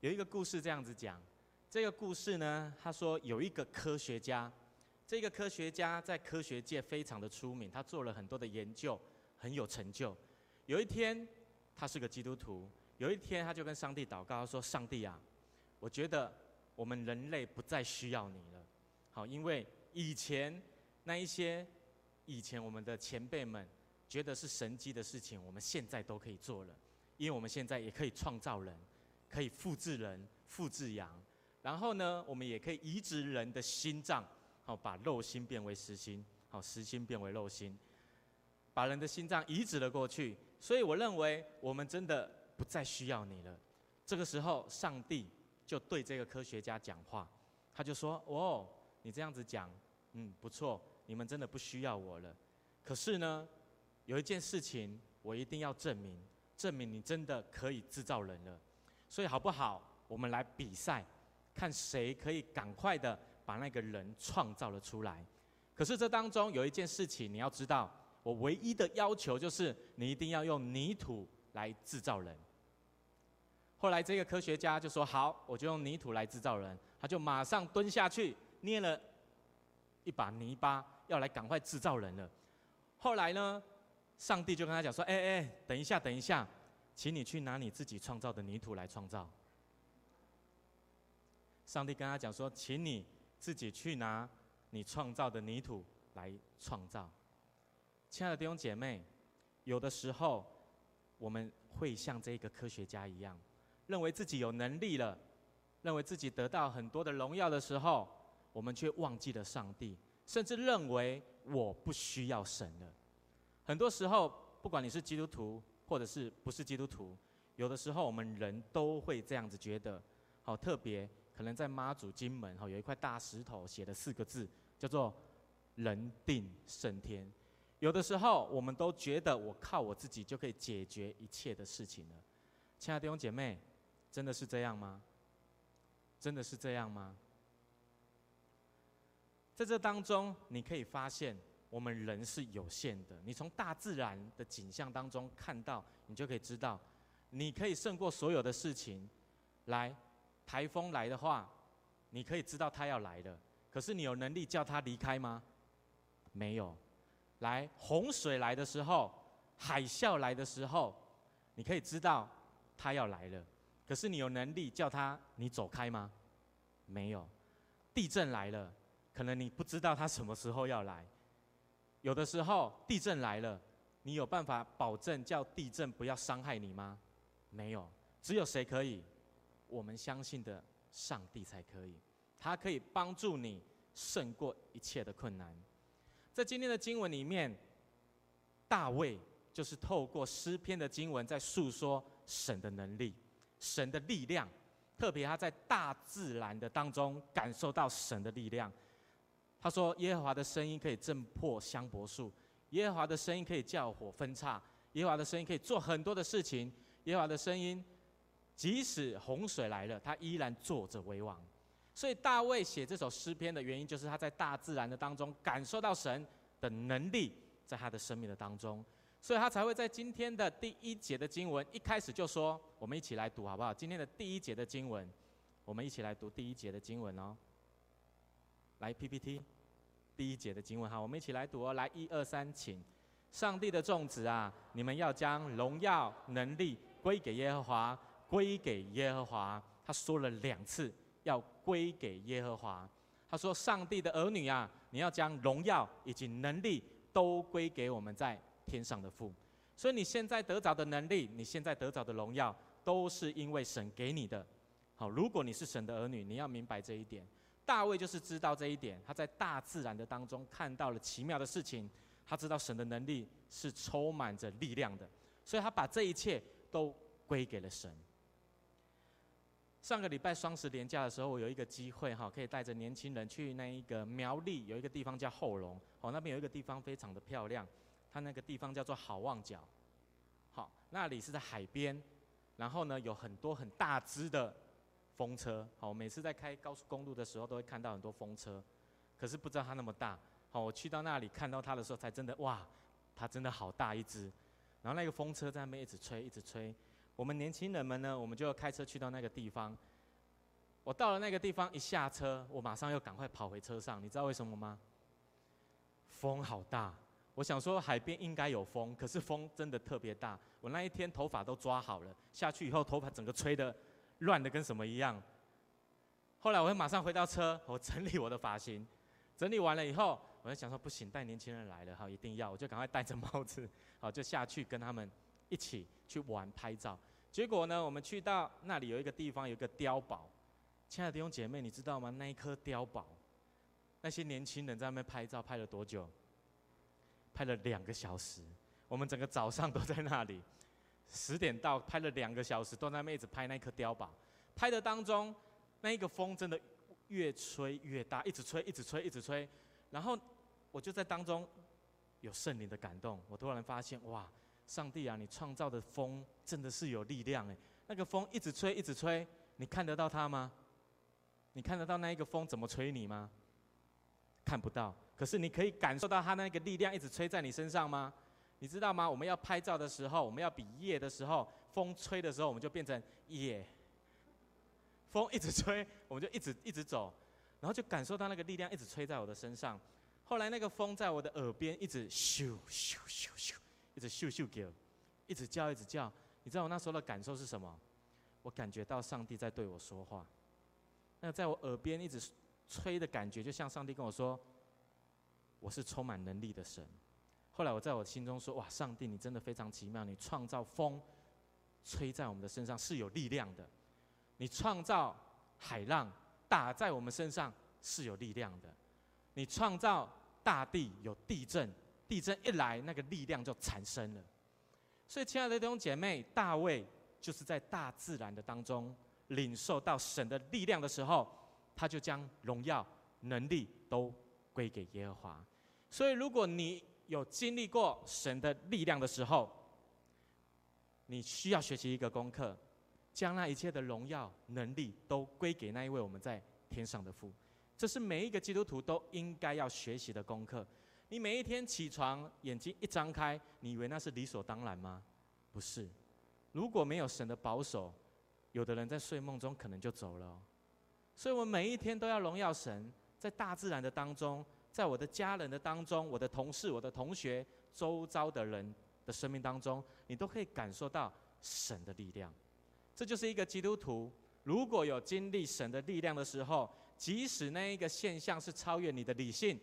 有一个故事这样子讲，这个故事呢，他说有一个科学家，这个科学家在科学界非常的出名，他做了很多的研究，很有成就。有一天，他是个基督徒，有一天他就跟上帝祷告，他说：“上帝啊，我觉得我们人类不再需要你了。好，因为以前那一些以前我们的前辈们觉得是神迹的事情，我们现在都可以做了，因为我们现在也可以创造人。”可以复制人、复制羊，然后呢，我们也可以移植人的心脏，好，把肉心变为实心，好，实心变为肉心，把人的心脏移植了过去。所以我认为我们真的不再需要你了。这个时候，上帝就对这个科学家讲话，他就说：“哦，你这样子讲，嗯，不错，你们真的不需要我了。可是呢，有一件事情我一定要证明，证明你真的可以制造人了。”所以好不好？我们来比赛，看谁可以赶快的把那个人创造了出来。可是这当中有一件事情你要知道，我唯一的要求就是你一定要用泥土来制造人。后来这个科学家就说：“好，我就用泥土来制造人。”他就马上蹲下去捏了一把泥巴，要来赶快制造人了。后来呢，上帝就跟他讲说：“哎哎，等一下，等一下。”请你去拿你自己创造的泥土来创造。上帝跟他讲说：“请你自己去拿你创造的泥土来创造。”亲爱的弟兄姐妹，有的时候我们会像这个科学家一样，认为自己有能力了，认为自己得到很多的荣耀的时候，我们却忘记了上帝，甚至认为我不需要神了。很多时候，不管你是基督徒，或者是不是基督徒，有的时候我们人都会这样子觉得，好特别，可能在妈祖金门哈有一块大石头写的四个字，叫做“人定胜天”。有的时候我们都觉得我靠我自己就可以解决一切的事情了。亲爱的弟兄姐妹，真的是这样吗？真的是这样吗？在这当中，你可以发现。我们人是有限的，你从大自然的景象当中看到，你就可以知道，你可以胜过所有的事情。来，台风来的话，你可以知道它要来了，可是你有能力叫它离开吗？没有。来，洪水来的时候，海啸来的时候，你可以知道它要来了，可是你有能力叫它你走开吗？没有。地震来了，可能你不知道它什么时候要来。有的时候地震来了，你有办法保证叫地震不要伤害你吗？没有，只有谁可以？我们相信的上帝才可以，他可以帮助你胜过一切的困难。在今天的经文里面，大卫就是透过诗篇的经文在诉说神的能力、神的力量，特别他在大自然的当中感受到神的力量。他说：“耶和华的声音可以震破香柏树，耶和华的声音可以叫火分叉，耶和华的声音可以做很多的事情。耶和华的声音，即使洪水来了，他依然坐着为王。所以大卫写这首诗篇的原因，就是他在大自然的当中感受到神的能力在他的生命的当中，所以他才会在今天的第一节的经文一开始就说：我们一起来读好不好？今天的第一节的经文，我们一起来读第一节的经文哦。”来 PPT，第一节的经文哈，我们一起来读哦。来，一二三，请。上帝的众子啊，你们要将荣耀能力归给耶和华，归给耶和华。他说了两次，要归给耶和华。他说：上帝的儿女啊，你要将荣耀以及能力都归给我们在天上的父。所以你现在得着的能力，你现在得着的荣耀，都是因为神给你的。好，如果你是神的儿女，你要明白这一点。大卫就是知道这一点，他在大自然的当中看到了奇妙的事情，他知道神的能力是充满着力量的，所以他把这一切都归给了神。上个礼拜双十连假的时候，我有一个机会哈，可以带着年轻人去那一个苗栗有一个地方叫后龙，哦，那边有一个地方非常的漂亮，它那个地方叫做好望角，好，那里是在海边，然后呢有很多很大只的。风车，好，每次在开高速公路的时候，都会看到很多风车，可是不知道它那么大。好，我去到那里看到它的时候，才真的哇，它真的好大一只。然后那个风车在那边一直吹，一直吹。我们年轻人们呢，我们就要开车去到那个地方。我到了那个地方，一下车，我马上又赶快跑回车上。你知道为什么吗？风好大。我想说海边应该有风，可是风真的特别大。我那一天头发都抓好了，下去以后头发整个吹的乱的跟什么一样。后来我会马上回到车，我整理我的发型，整理完了以后，我就想说不行，带年轻人来了哈，一定要，我就赶快戴着帽子，好就下去跟他们一起去玩拍照。结果呢，我们去到那里有一个地方，有一个碉堡。亲爱的弟兄姐妹，你知道吗？那一颗碉堡，那些年轻人在那边拍照，拍了多久？拍了两个小时。我们整个早上都在那里，十点到，拍了两个小时，都在那边一直拍那颗碉堡。拍的当中，那一个风真的越吹越大，一直吹，一直吹，一直吹。然后我就在当中有圣灵的感动，我突然发现，哇，上帝啊，你创造的风真的是有力量诶！那个风一直吹，一直吹，你看得到它吗？你看得到那一个风怎么吹你吗？看不到。可是你可以感受到它那个力量一直吹在你身上吗？你知道吗？我们要拍照的时候，我们要比耶的时候，风吹的时候，我们就变成耶。风一直吹，我们就一直一直走，然后就感受到那个力量一直吹在我的身上。后来那个风在我的耳边一直咻咻咻咻，一直咻咻叫，一直叫一直叫。你知道我那时候的感受是什么？我感觉到上帝在对我说话。那在我耳边一直吹的感觉，就像上帝跟我说：“我是充满能力的神。”后来我在我心中说：“哇，上帝，你真的非常奇妙！你创造风吹在我们的身上是有力量的，你创造海浪打在我们身上是有力量的，你创造大地有地震，地震一来那个力量就产生了。所以，亲爱的弟兄姐妹，大卫就是在大自然的当中。”领受到神的力量的时候，他就将荣耀、能力都归给耶和华。所以，如果你有经历过神的力量的时候，你需要学习一个功课，将那一切的荣耀、能力都归给那一位我们在天上的父。这是每一个基督徒都应该要学习的功课。你每一天起床，眼睛一张开，你以为那是理所当然吗？不是。如果没有神的保守，有的人在睡梦中可能就走了，所以我们每一天都要荣耀神，在大自然的当中，在我的家人的当中，我的同事、我的同学、周遭的人的生命当中，你都可以感受到神的力量。这就是一个基督徒，如果有经历神的力量的时候，即使那一个现象是超越你的理性、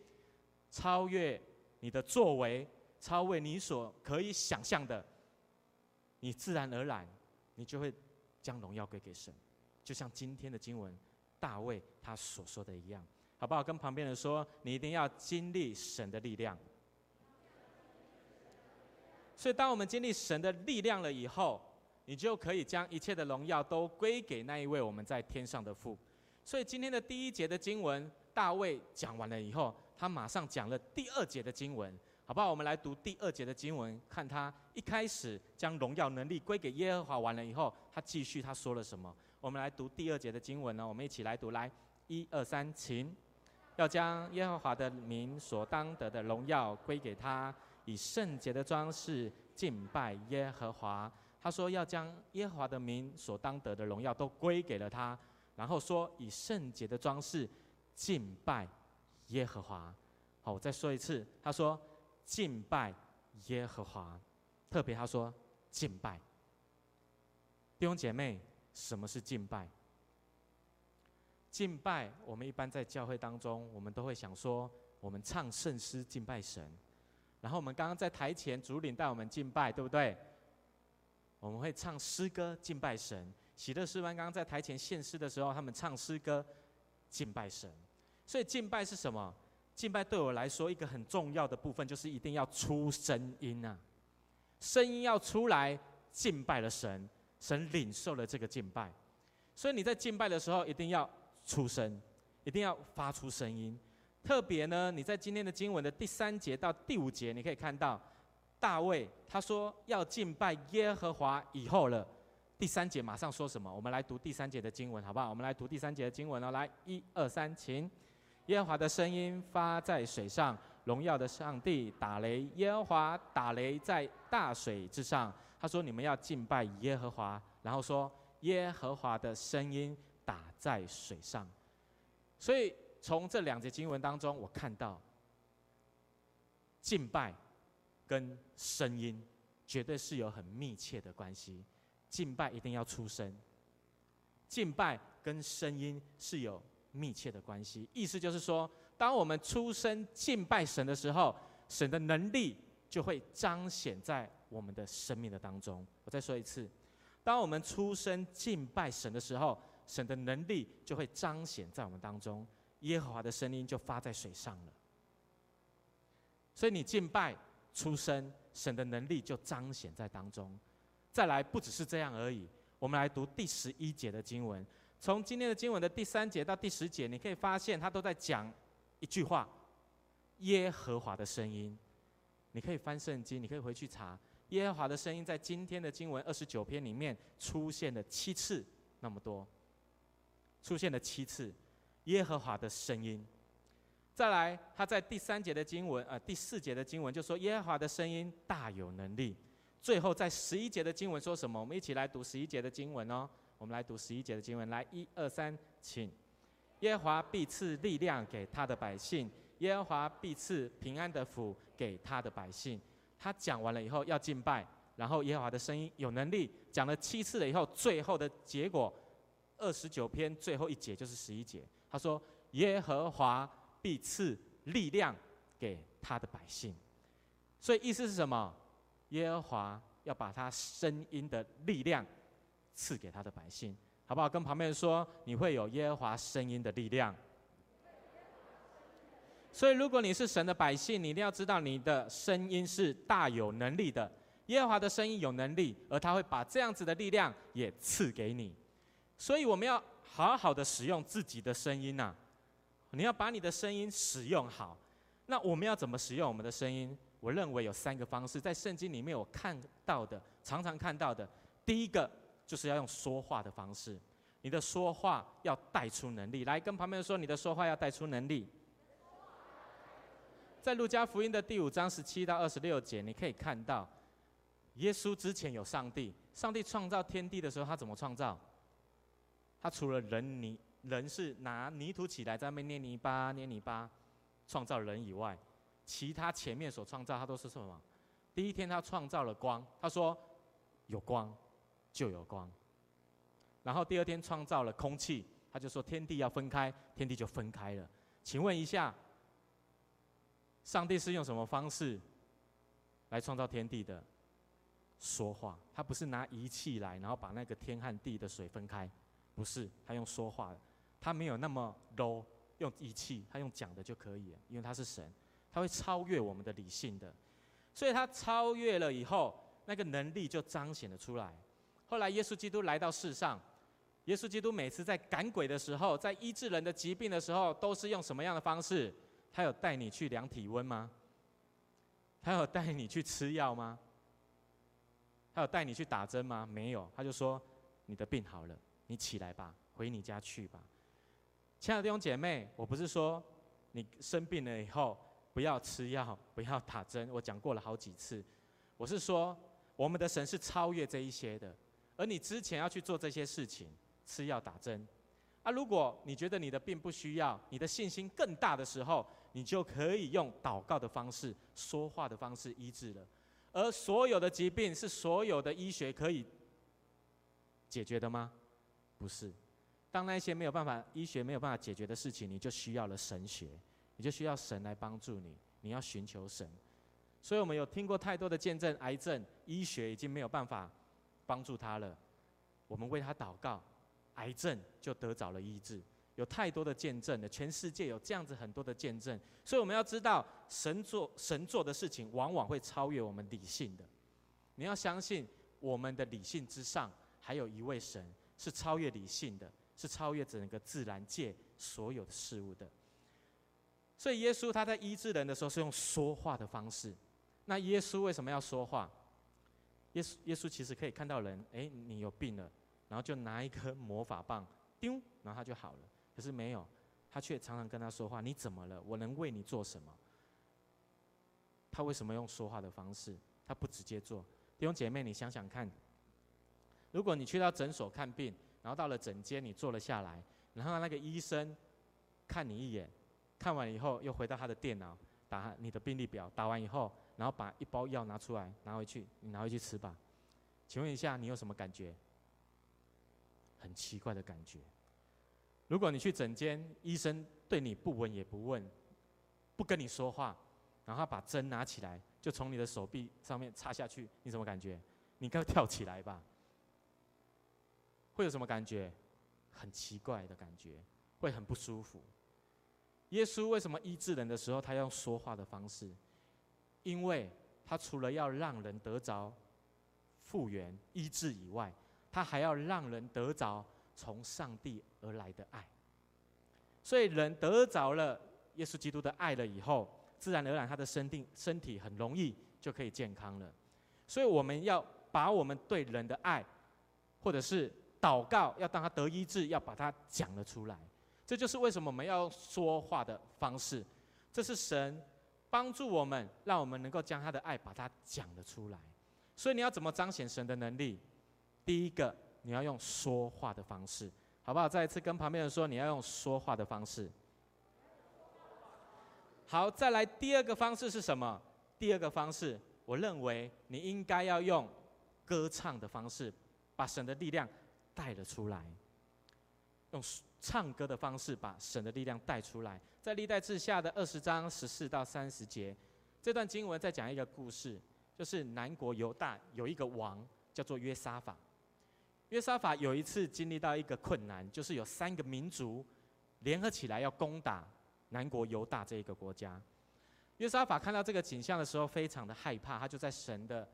超越你的作为、超越你所可以想象的，你自然而然，你就会。将荣耀归给神，就像今天的经文，大卫他所说的一样，好不好？跟旁边人说，你一定要经历神的力量。所以，当我们经历神的力量了以后，你就可以将一切的荣耀都归给那一位我们在天上的父。所以，今天的第一节的经文，大卫讲完了以后，他马上讲了第二节的经文。好不好？我们来读第二节的经文，看他一开始将荣耀能力归给耶和华，完了以后，他继续他说了什么？我们来读第二节的经文呢？我们一起来读，来，一二三，请，要将耶和华的名所当得的荣耀归给他，以圣洁的装饰敬拜耶和华。他说要将耶和华的名所当得的荣耀都归给了他，然后说以圣洁的装饰敬拜耶和华。好，我再说一次，他说。敬拜耶和华，特别他说敬拜。弟兄姐妹，什么是敬拜？敬拜，我们一般在教会当中，我们都会想说，我们唱圣诗敬拜神。然后我们刚刚在台前主领带我们敬拜，对不对？我们会唱诗歌敬拜神。喜乐诗班刚刚在台前献诗的时候，他们唱诗歌敬拜神。所以敬拜是什么？敬拜对我来说，一个很重要的部分就是一定要出声音啊，声音要出来，敬拜了神，神领受了这个敬拜，所以你在敬拜的时候一定要出声，一定要发出声音。特别呢，你在今天的经文的第三节到第五节，你可以看到大卫他说要敬拜耶和华以后了，第三节马上说什么？我们来读第三节的经文好不好？我们来读第三节的经文哦，来，一二三，请。耶和华的声音发在水上，荣耀的上帝打雷。耶和华打雷在大水之上，他说：“你们要敬拜耶和华。”然后说：“耶和华的声音打在水上。”所以从这两节经文当中，我看到敬拜跟声音绝对是有很密切的关系。敬拜一定要出声，敬拜跟声音是有密切的关系。意思就是说，当我们出声敬拜神的时候，神的能力就会彰显在我们的生命的当中。我再说一次，当我们出声敬拜神的时候，神的能力就会彰显在我们当中。耶和华的声音就发在水上了。所以你敬拜出声，神的能力就彰显在当中。再来，不只是这样而已。我们来读第十一节的经文，从今天的经文的第三节到第十节，你可以发现他都在讲一句话：耶和华的声音。你可以翻圣经，你可以回去查耶和华的声音，在今天的经文二十九篇里面出现了七次，那么多，出现了七次耶和华的声音。再来，他在第三节的经文，呃，第四节的经文就说耶和华的声音大有能力。最后，在十一节的经文说什么？我们一起来读十一节的经文哦。我们来读十一节的经文，来，一二三，请。耶和华必赐力量给他的百姓，耶和华必赐平安的福给他的百姓。他讲完了以后要敬拜，然后耶和华的声音有能力，讲了七次了以后，最后的结果，二十九篇最后一节就是十一节。他说：耶和华必赐力量给他的百姓。所以意思是什么？耶和华要把他声音的力量赐给他的百姓，好不好？跟旁边人说，你会有耶和华声音的力量。所以，如果你是神的百姓，你一定要知道你的声音是大有能力的。耶和华的声音有能力，而他会把这样子的力量也赐给你。所以，我们要好好的使用自己的声音呐。你要把你的声音使用好。那我们要怎么使用我们的声音？我认为有三个方式，在圣经里面我看到的，常常看到的。第一个就是要用说话的方式，你的说话要带出能力。来跟旁边人说，你的说话要带出能力。在路加福音的第五章十七到二十六节，你可以看到，耶稣之前有上帝，上帝创造天地的时候，他怎么创造？他除了人泥，人是拿泥土起来在那边捏泥巴，捏泥巴，创造人以外。其他前面所创造，他都是什么？第一天他创造了光，他说有光就有光。然后第二天创造了空气，他就说天地要分开，天地就分开了。请问一下，上帝是用什么方式来创造天地的？说话，他不是拿仪器来，然后把那个天和地的水分开，不是，他用说话的，他没有那么 low，用仪器，他用讲的就可以了，因为他是神。他会超越我们的理性的，所以他超越了以后，那个能力就彰显了出来。后来耶稣基督来到世上，耶稣基督每次在赶鬼的时候，在医治人的疾病的时候，都是用什么样的方式？他有带你去量体温吗？他有带你去吃药吗？他有带你去打针吗？没有，他就说你的病好了，你起来吧，回你家去吧。亲爱的弟兄姐妹，我不是说你生病了以后。不要吃药，不要打针。我讲过了好几次。我是说，我们的神是超越这一些的。而你之前要去做这些事情，吃药打针。啊，如果你觉得你的病不需要，你的信心更大的时候，你就可以用祷告的方式、说话的方式医治了。而所有的疾病是所有的医学可以解决的吗？不是。当那些没有办法，医学没有办法解决的事情，你就需要了神学。你就需要神来帮助你，你要寻求神。所以我们有听过太多的见证，癌症医学已经没有办法帮助他了，我们为他祷告，癌症就得着了医治。有太多的见证的，全世界有这样子很多的见证。所以我们要知道，神做神做的事情，往往会超越我们理性的。你要相信，我们的理性之上，还有一位神是超越理性的，是超越整个自然界所有的事物的。所以耶稣他在医治人的时候是用说话的方式。那耶稣为什么要说话？耶稣耶稣其实可以看到人，哎，你有病了，然后就拿一颗魔法棒，丢，然后他就好了。可是没有，他却常常跟他说话：“你怎么了？我能为你做什么？”他为什么用说话的方式？他不直接做，弟兄姐妹，你想想看，如果你去到诊所看病，然后到了诊间，你坐了下来，然后那个医生看你一眼，看完以后又回到他的电脑，打你的病历表，打完以后，然后把一包药拿出来，拿回去，你拿回去吃吧。请问一下，你有什么感觉？很奇怪的感觉。如果你去诊间，医生对你不闻也不问，不跟你说话，然后把针拿起来。就从你的手臂上面插下去，你什么感觉？你该跳起来吧？会有什么感觉？很奇怪的感觉，会很不舒服。耶稣为什么医治人的时候，他用说话的方式？因为他除了要让人得着复原医治以外，他还要让人得着从上帝而来的爱。所以人得着了耶稣基督的爱了以后。自然而然，他的身定身体很容易就可以健康了。所以我们要把我们对人的爱，或者是祷告，要当他得医治，要把它讲了出来。这就是为什么我们要说话的方式。这是神帮助我们，让我们能够将他的爱把它讲了出来。所以你要怎么彰显神的能力？第一个，你要用说话的方式，好不好？再一次跟旁边人说，你要用说话的方式。好，再来第二个方式是什么？第二个方式，我认为你应该要用歌唱的方式，把神的力量带了出来。用唱歌的方式把神的力量带出来。在历代志下的二十章十四到三十节，这段经文在讲一个故事，就是南国犹大有一个王叫做约沙法。约沙法有一次经历到一个困难，就是有三个民族联合起来要攻打。南国犹大这一个国家，约沙法看到这个景象的时候，非常的害怕，他就在神的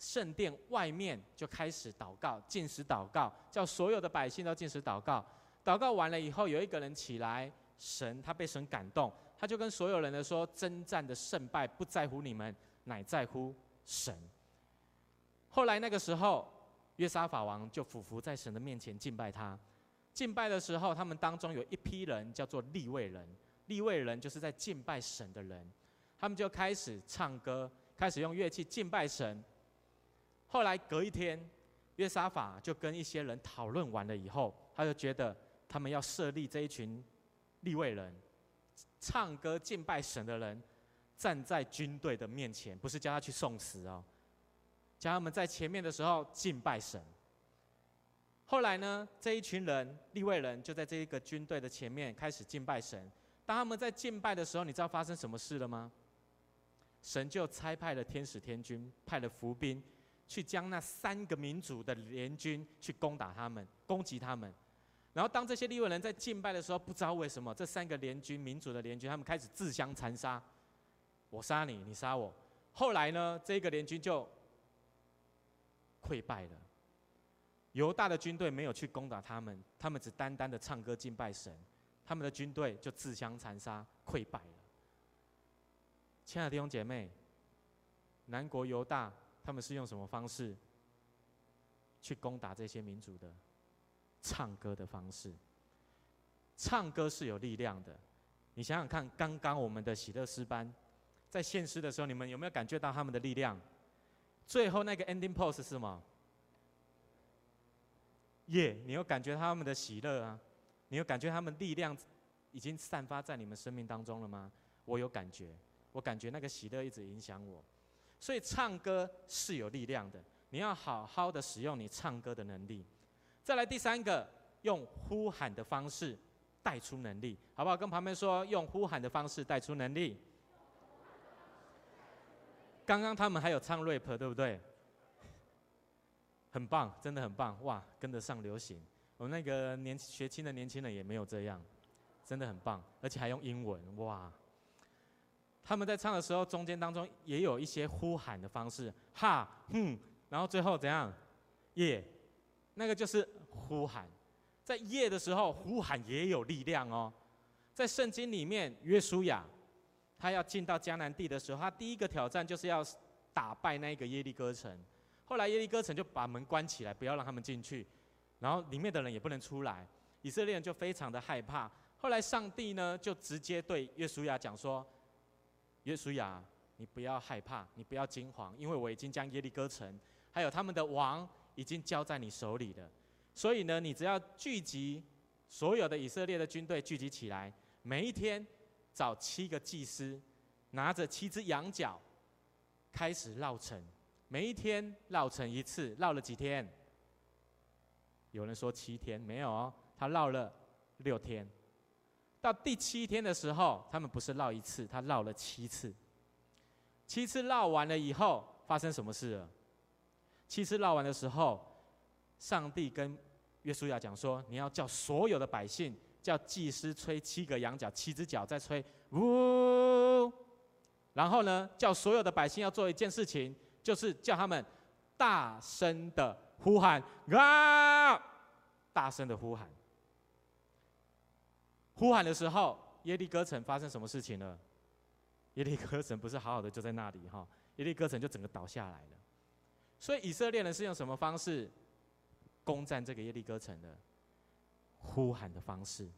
圣殿外面就开始祷告，禁食祷告，叫所有的百姓都禁食祷告。祷告完了以后，有一个人起来，神他被神感动，他就跟所有人的说：征战的胜败不在乎你们，乃在乎神。后来那个时候，约沙法王就俯伏在神的面前敬拜他。敬拜的时候，他们当中有一批人叫做利未人。利未人就是在敬拜神的人，他们就开始唱歌，开始用乐器敬拜神。后来隔一天，约沙法就跟一些人讨论完了以后，他就觉得他们要设立这一群立位人，唱歌敬拜神的人，站在军队的面前，不是叫他去送死哦，叫他们在前面的时候敬拜神。后来呢，这一群人立位人就在这一个军队的前面开始敬拜神。当他们在敬拜的时候，你知道发生什么事了吗？神就差派了天使天军，派了伏兵，去将那三个民族的联军去攻打他们，攻击他们。然后当这些利未人在敬拜的时候，不知道为什么，这三个联军、民族的联军，他们开始自相残杀，我杀你，你杀我。后来呢，这个联军就溃败了。犹大的军队没有去攻打他们，他们只单单的唱歌敬拜神。他们的军队就自相残杀，溃败了。亲爱的弟兄姐妹，南国犹大他们是用什么方式去攻打这些民族的？唱歌的方式。唱歌是有力量的。你想想看，刚刚我们的喜乐诗班在献诗的时候，你们有没有感觉到他们的力量？最后那个 ending pose 是什么？耶、你有感觉他们的喜乐啊？你有感觉他们力量已经散发在你们生命当中了吗？我有感觉，我感觉那个喜乐一直影响我，所以唱歌是有力量的。你要好好的使用你唱歌的能力。再来第三个，用呼喊的方式带出能力，好不好？跟旁边说，用呼喊的方式带出能力。刚刚他们还有唱 rap，对不对？很棒，真的很棒，哇，跟得上流行。我们那个年学青的年轻人也没有这样，真的很棒，而且还用英文哇！他们在唱的时候，中间当中也有一些呼喊的方式，哈，哼，然后最后怎样？耶，那个就是呼喊。在耶的时候，呼喊也有力量哦。在圣经里面，约书亚他要进到迦南地的时候，他第一个挑战就是要打败那个耶利哥城。后来耶利哥城就把门关起来，不要让他们进去。然后里面的人也不能出来，以色列人就非常的害怕。后来上帝呢就直接对约书亚讲说：“约书亚，你不要害怕，你不要惊慌，因为我已经将耶利哥城还有他们的王已经交在你手里了。所以呢，你只要聚集所有的以色列的军队聚集起来，每一天找七个祭司，拿着七只羊角，开始绕城。每一天绕城一次，绕了几天？有人说七天，没有哦，他绕了六天。到第七天的时候，他们不是绕一次，他绕了七次。七次绕完了以后，发生什么事了？七次绕完的时候，上帝跟约书亚讲说：“你要叫所有的百姓，叫祭司吹七个羊角，七只脚再吹，呜。然后呢，叫所有的百姓要做一件事情。”就是叫他们大声的呼喊啊！大声的呼喊。呼喊的时候，耶利哥城发生什么事情了？耶利哥城不是好好的就在那里哈，耶利哥城就整个倒下来了。所以以色列人是用什么方式攻占这个耶利哥城的？呼喊的方式。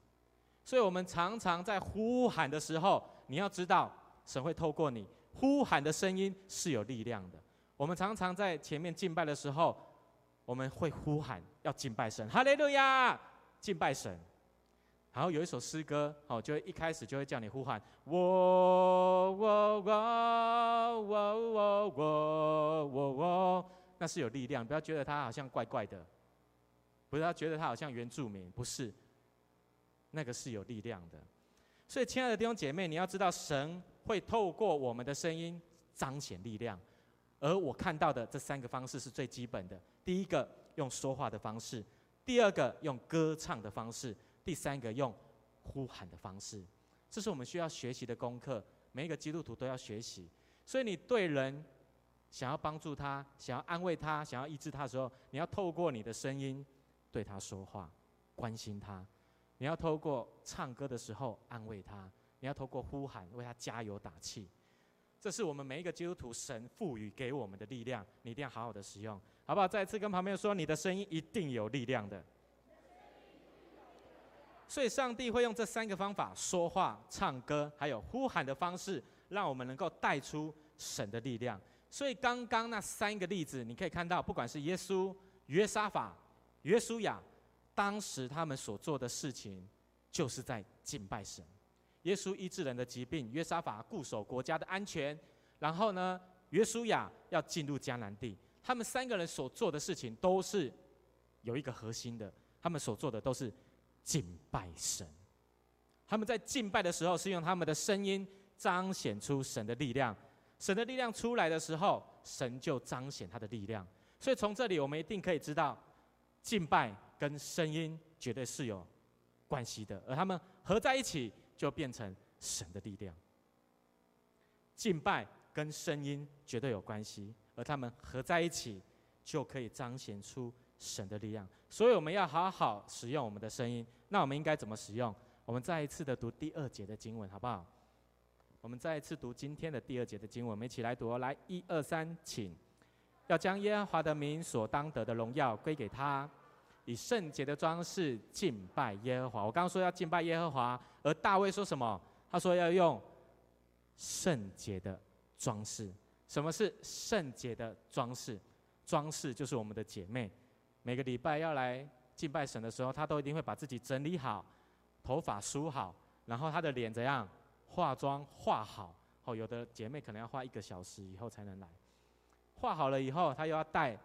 所以我们常常在呼喊的时候，你要知道，神会透过你呼喊的声音是有力量的。我们常常在前面敬拜的时候，我们会呼喊要敬拜神，哈利路亚，敬拜神。然后有一首诗歌，哦，就会一开始就会叫你呼喊，我我我我我我我我，那是有力量，不要觉得他好像怪怪的，不要觉得他好像原住民，不是，那个是有力量的。所以，亲爱的弟兄姐妹，你要知道，神会透过我们的声音彰显力量。而我看到的这三个方式是最基本的：第一个用说话的方式，第二个用歌唱的方式，第三个用呼喊的方式。这是我们需要学习的功课，每一个基督徒都要学习。所以，你对人想要帮助他、想要安慰他、想要医治他的时候，你要透过你的声音对他说话，关心他；你要透过唱歌的时候安慰他；你要透过呼喊为他加油打气。这是我们每一个基督徒神赋予给我们的力量，你一定要好好的使用，好不好？再次跟旁边说，你的声音一定有力量的。所以，上帝会用这三个方法：说话、唱歌，还有呼喊的方式，让我们能够带出神的力量。所以，刚刚那三个例子，你可以看到，不管是耶稣、约沙法、约书亚，当时他们所做的事情，就是在敬拜神。耶稣医治人的疾病，约沙法固守国家的安全，然后呢，约书亚要进入迦南地。他们三个人所做的事情都是有一个核心的，他们所做的都是敬拜神。他们在敬拜的时候是用他们的声音彰显出神的力量，神的力量出来的时候，神就彰显他的力量。所以从这里我们一定可以知道，敬拜跟声音绝对是有关系的，而他们合在一起。就变成神的力量，敬拜跟声音绝对有关系，而他们合在一起，就可以彰显出神的力量。所以我们要好好使用我们的声音。那我们应该怎么使用？我们再一次的读第二节的经文，好不好？我们再一次读今天的第二节的经文，我们一起来读。来，一二三，请。要将耶和华的名所当得的荣耀归给他。以圣洁的装饰敬拜耶和华。我刚刚说要敬拜耶和华，而大卫说什么？他说要用圣洁的装饰。什么是圣洁的装饰？装饰就是我们的姐妹，每个礼拜要来敬拜神的时候，她都一定会把自己整理好，头发梳好，然后她的脸怎样？化妆化好。哦，有的姐妹可能要花一个小时以后才能来。化好了以后，她又要戴，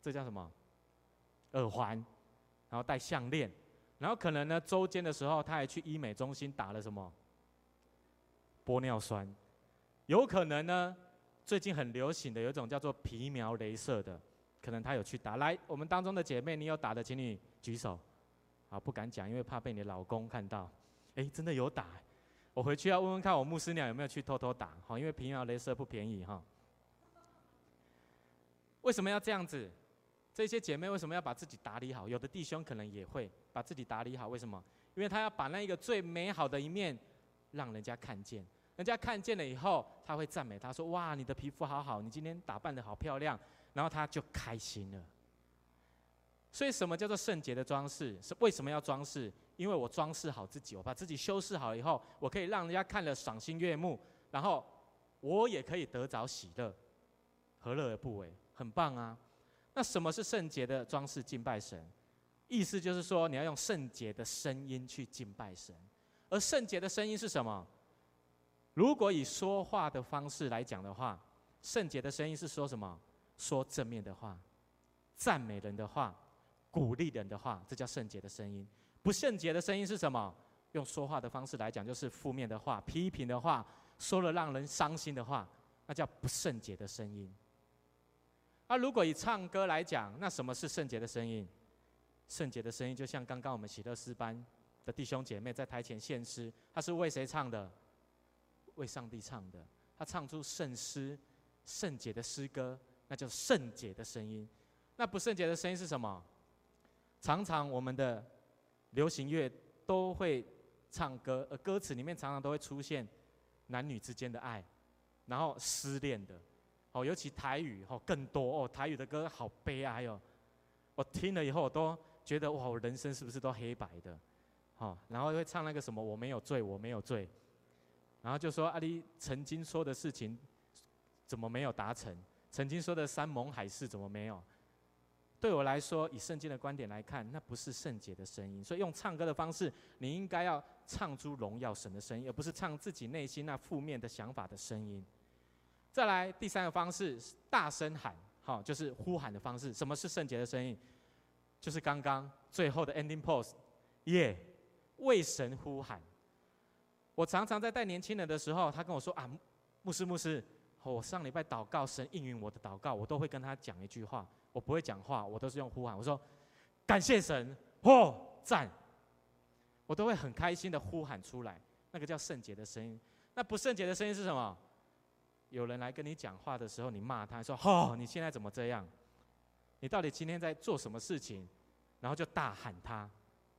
这叫什么？耳环，然后戴项链，然后可能呢，周间的时候，他还去医美中心打了什么玻尿酸，有可能呢，最近很流行的有一种叫做皮秒镭射的，可能他有去打。来，我们当中的姐妹，你有打的，请你举手。啊，不敢讲，因为怕被你老公看到。哎，真的有打，我回去要问问看我牧师娘有没有去偷偷打。好，因为平遥镭射不便宜哈。为什么要这样子？这些姐妹为什么要把自己打理好？有的弟兄可能也会把自己打理好，为什么？因为他要把那一个最美好的一面让人家看见，人家看见了以后，他会赞美他说：“哇，你的皮肤好好，你今天打扮得好漂亮。”然后他就开心了。所以，什么叫做圣洁的装饰？是为什么要装饰？因为我装饰好自己，我把自己修饰好以后，我可以让人家看了赏心悦目，然后我也可以得着喜乐，何乐而不为？很棒啊。那什么是圣洁的装饰敬拜神？意思就是说，你要用圣洁的声音去敬拜神。而圣洁的声音是什么？如果以说话的方式来讲的话，圣洁的声音是说什么？说正面的话，赞美人的话，鼓励人的话，这叫圣洁的声音。不圣洁的声音是什么？用说话的方式来讲，就是负面的话、批评的话，说了让人伤心的话，那叫不圣洁的声音。那如果以唱歌来讲，那什么是圣洁的声音？圣洁的声音就像刚刚我们喜乐诗班的弟兄姐妹在台前献诗，他是为谁唱的？为上帝唱的。他唱出圣诗、圣洁的诗歌，那叫圣洁的声音。那不圣洁的声音是什么？常常我们的流行乐都会唱歌，而歌词里面常常都会出现男女之间的爱，然后失恋的。哦，尤其台语哦更多哦，台语的歌好悲哀哦。我听了以后，我都觉得哇，我人生是不是都黑白的？好，然后会唱那个什么我没有罪，我没有罪，然后就说阿里曾经说的事情怎么没有达成？曾经说的山盟海誓怎么没有？对我来说，以圣经的观点来看，那不是圣洁的声音。所以用唱歌的方式，你应该要唱出荣耀神的声音，而不是唱自己内心那负面的想法的声音。再来第三个方式，大声喊，好，就是呼喊的方式。什么是圣洁的声音？就是刚刚最后的 ending pose，耶，为神呼喊。我常常在带年轻人的时候，他跟我说啊，牧师牧师，我上礼拜祷告，神应允我的祷告，我都会跟他讲一句话，我不会讲话，我都是用呼喊。我说感谢神，哦，赞，我都会很开心的呼喊出来，那个叫圣洁的声音。那不圣洁的声音是什么？有人来跟你讲话的时候，你骂他说：“哦，你现在怎么这样？你到底今天在做什么事情？”然后就大喊他，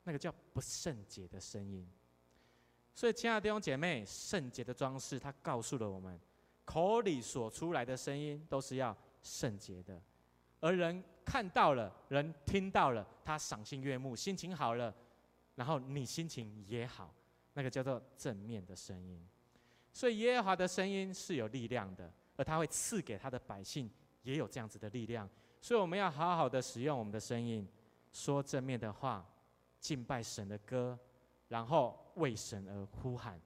那个叫不圣洁的声音。所以，亲爱的弟兄姐妹，圣洁的装饰，它告诉了我们，口里所出来的声音都是要圣洁的，而人看到了，人听到了，他赏心悦目，心情好了，然后你心情也好，那个叫做正面的声音。所以耶和华的声音是有力量的，而他会赐给他的百姓也有这样子的力量。所以我们要好好的使用我们的声音，说正面的话，敬拜神的歌，然后为神而呼喊。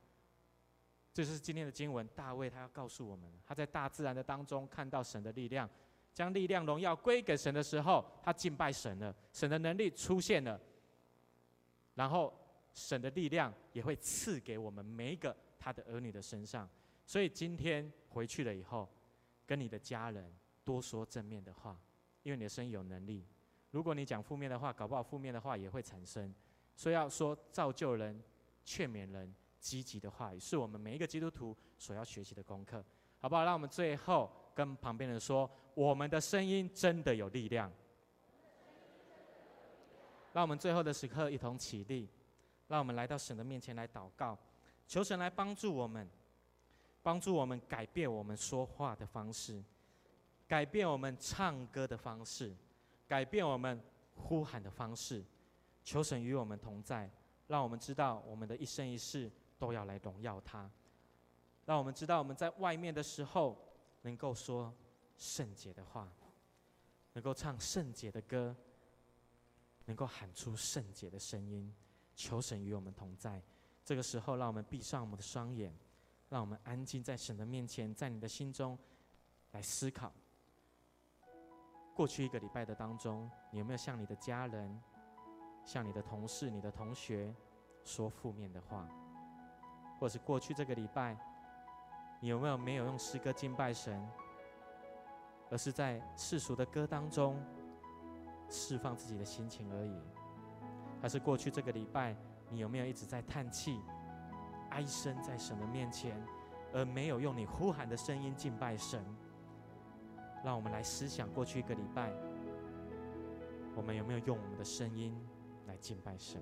这是今天的经文。大卫他要告诉我们，他在大自然的当中看到神的力量，将力量荣耀归给神的时候，他敬拜神了，神的能力出现了，然后神的力量也会赐给我们每一个。他的儿女的身上，所以今天回去了以后，跟你的家人多说正面的话，因为你的声音有能力。如果你讲负面的话，搞不好负面的话也会产生。所以要说造就人、劝勉人、积极的话语，是我们每一个基督徒所要学习的功课，好不好？让我们最后跟旁边人说，我们的声音真的有力量。让我们最后的时刻一同起立，让我们来到神的面前来祷告。求神来帮助我们，帮助我们改变我们说话的方式，改变我们唱歌的方式，改变我们呼喊的方式。求神与我们同在，让我们知道我们的一生一世都要来荣耀他。让我们知道我们在外面的时候能够说圣洁的话，能够唱圣洁的歌，能够喊出圣洁的声音。求神与我们同在。这个时候，让我们闭上我们的双眼，让我们安静在神的面前，在你的心中来思考。过去一个礼拜的当中，你有没有向你的家人、向你的同事、你的同学说负面的话？或是过去这个礼拜，你有没有没有用诗歌敬拜神，而是在世俗的歌当中释放自己的心情而已？还是过去这个礼拜？你有没有一直在叹气、哀声在神的面前，而没有用你呼喊的声音敬拜神？让我们来思想过去一个礼拜，我们有没有用我们的声音来敬拜神？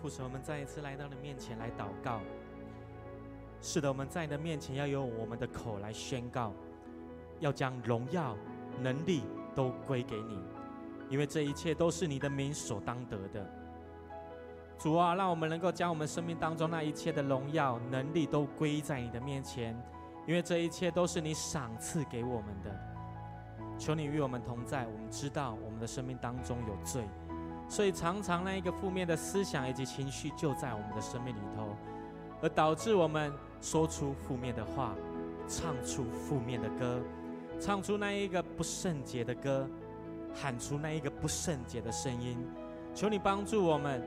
父神，我们再一次来到你面前来祷告。是的，我们在你的面前要用我们的口来宣告，要将荣耀、能力都归给你，因为这一切都是你的名所当得的。主啊，让我们能够将我们生命当中那一切的荣耀、能力都归在你的面前，因为这一切都是你赏赐给我们的。求你与我们同在，我们知道我们的生命当中有罪。所以常常那一个负面的思想以及情绪就在我们的生命里头，而导致我们说出负面的话，唱出负面的歌，唱出那一个不圣洁的歌，喊出那一个不圣洁的声音。求你帮助我们，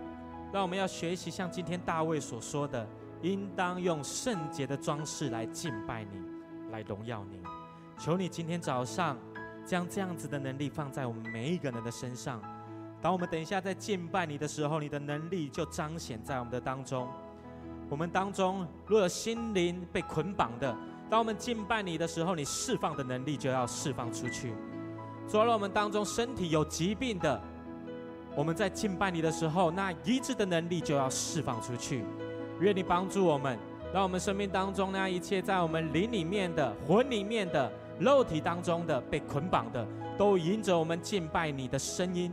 让我们要学习像今天大卫所说的，应当用圣洁的装饰来敬拜你，来荣耀你。求你今天早上将这样子的能力放在我们每一个人的身上。当我们等一下在敬拜你的时候，你的能力就彰显在我们的当中。我们当中若有心灵被捆绑的，当我们敬拜你的时候，你释放的能力就要释放出去。主啊，让我们当中身体有疾病的，我们在敬拜你的时候，那医治的能力就要释放出去。愿你帮助我们，让我们生命当中那一切在我们灵里面的、魂里面的、肉体当中的被捆绑的，都迎着我们敬拜你的声音。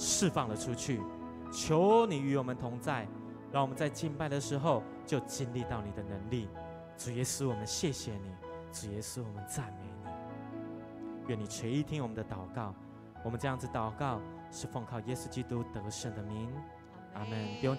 释放了出去，求你与我们同在，让我们在敬拜的时候就经历到你的能力。主耶稣，我们谢谢你；主耶稣，我们赞美你。愿你垂听我们的祷告。我们这样子祷告，是奉靠耶稣基督得胜的名。阿门。不用讲。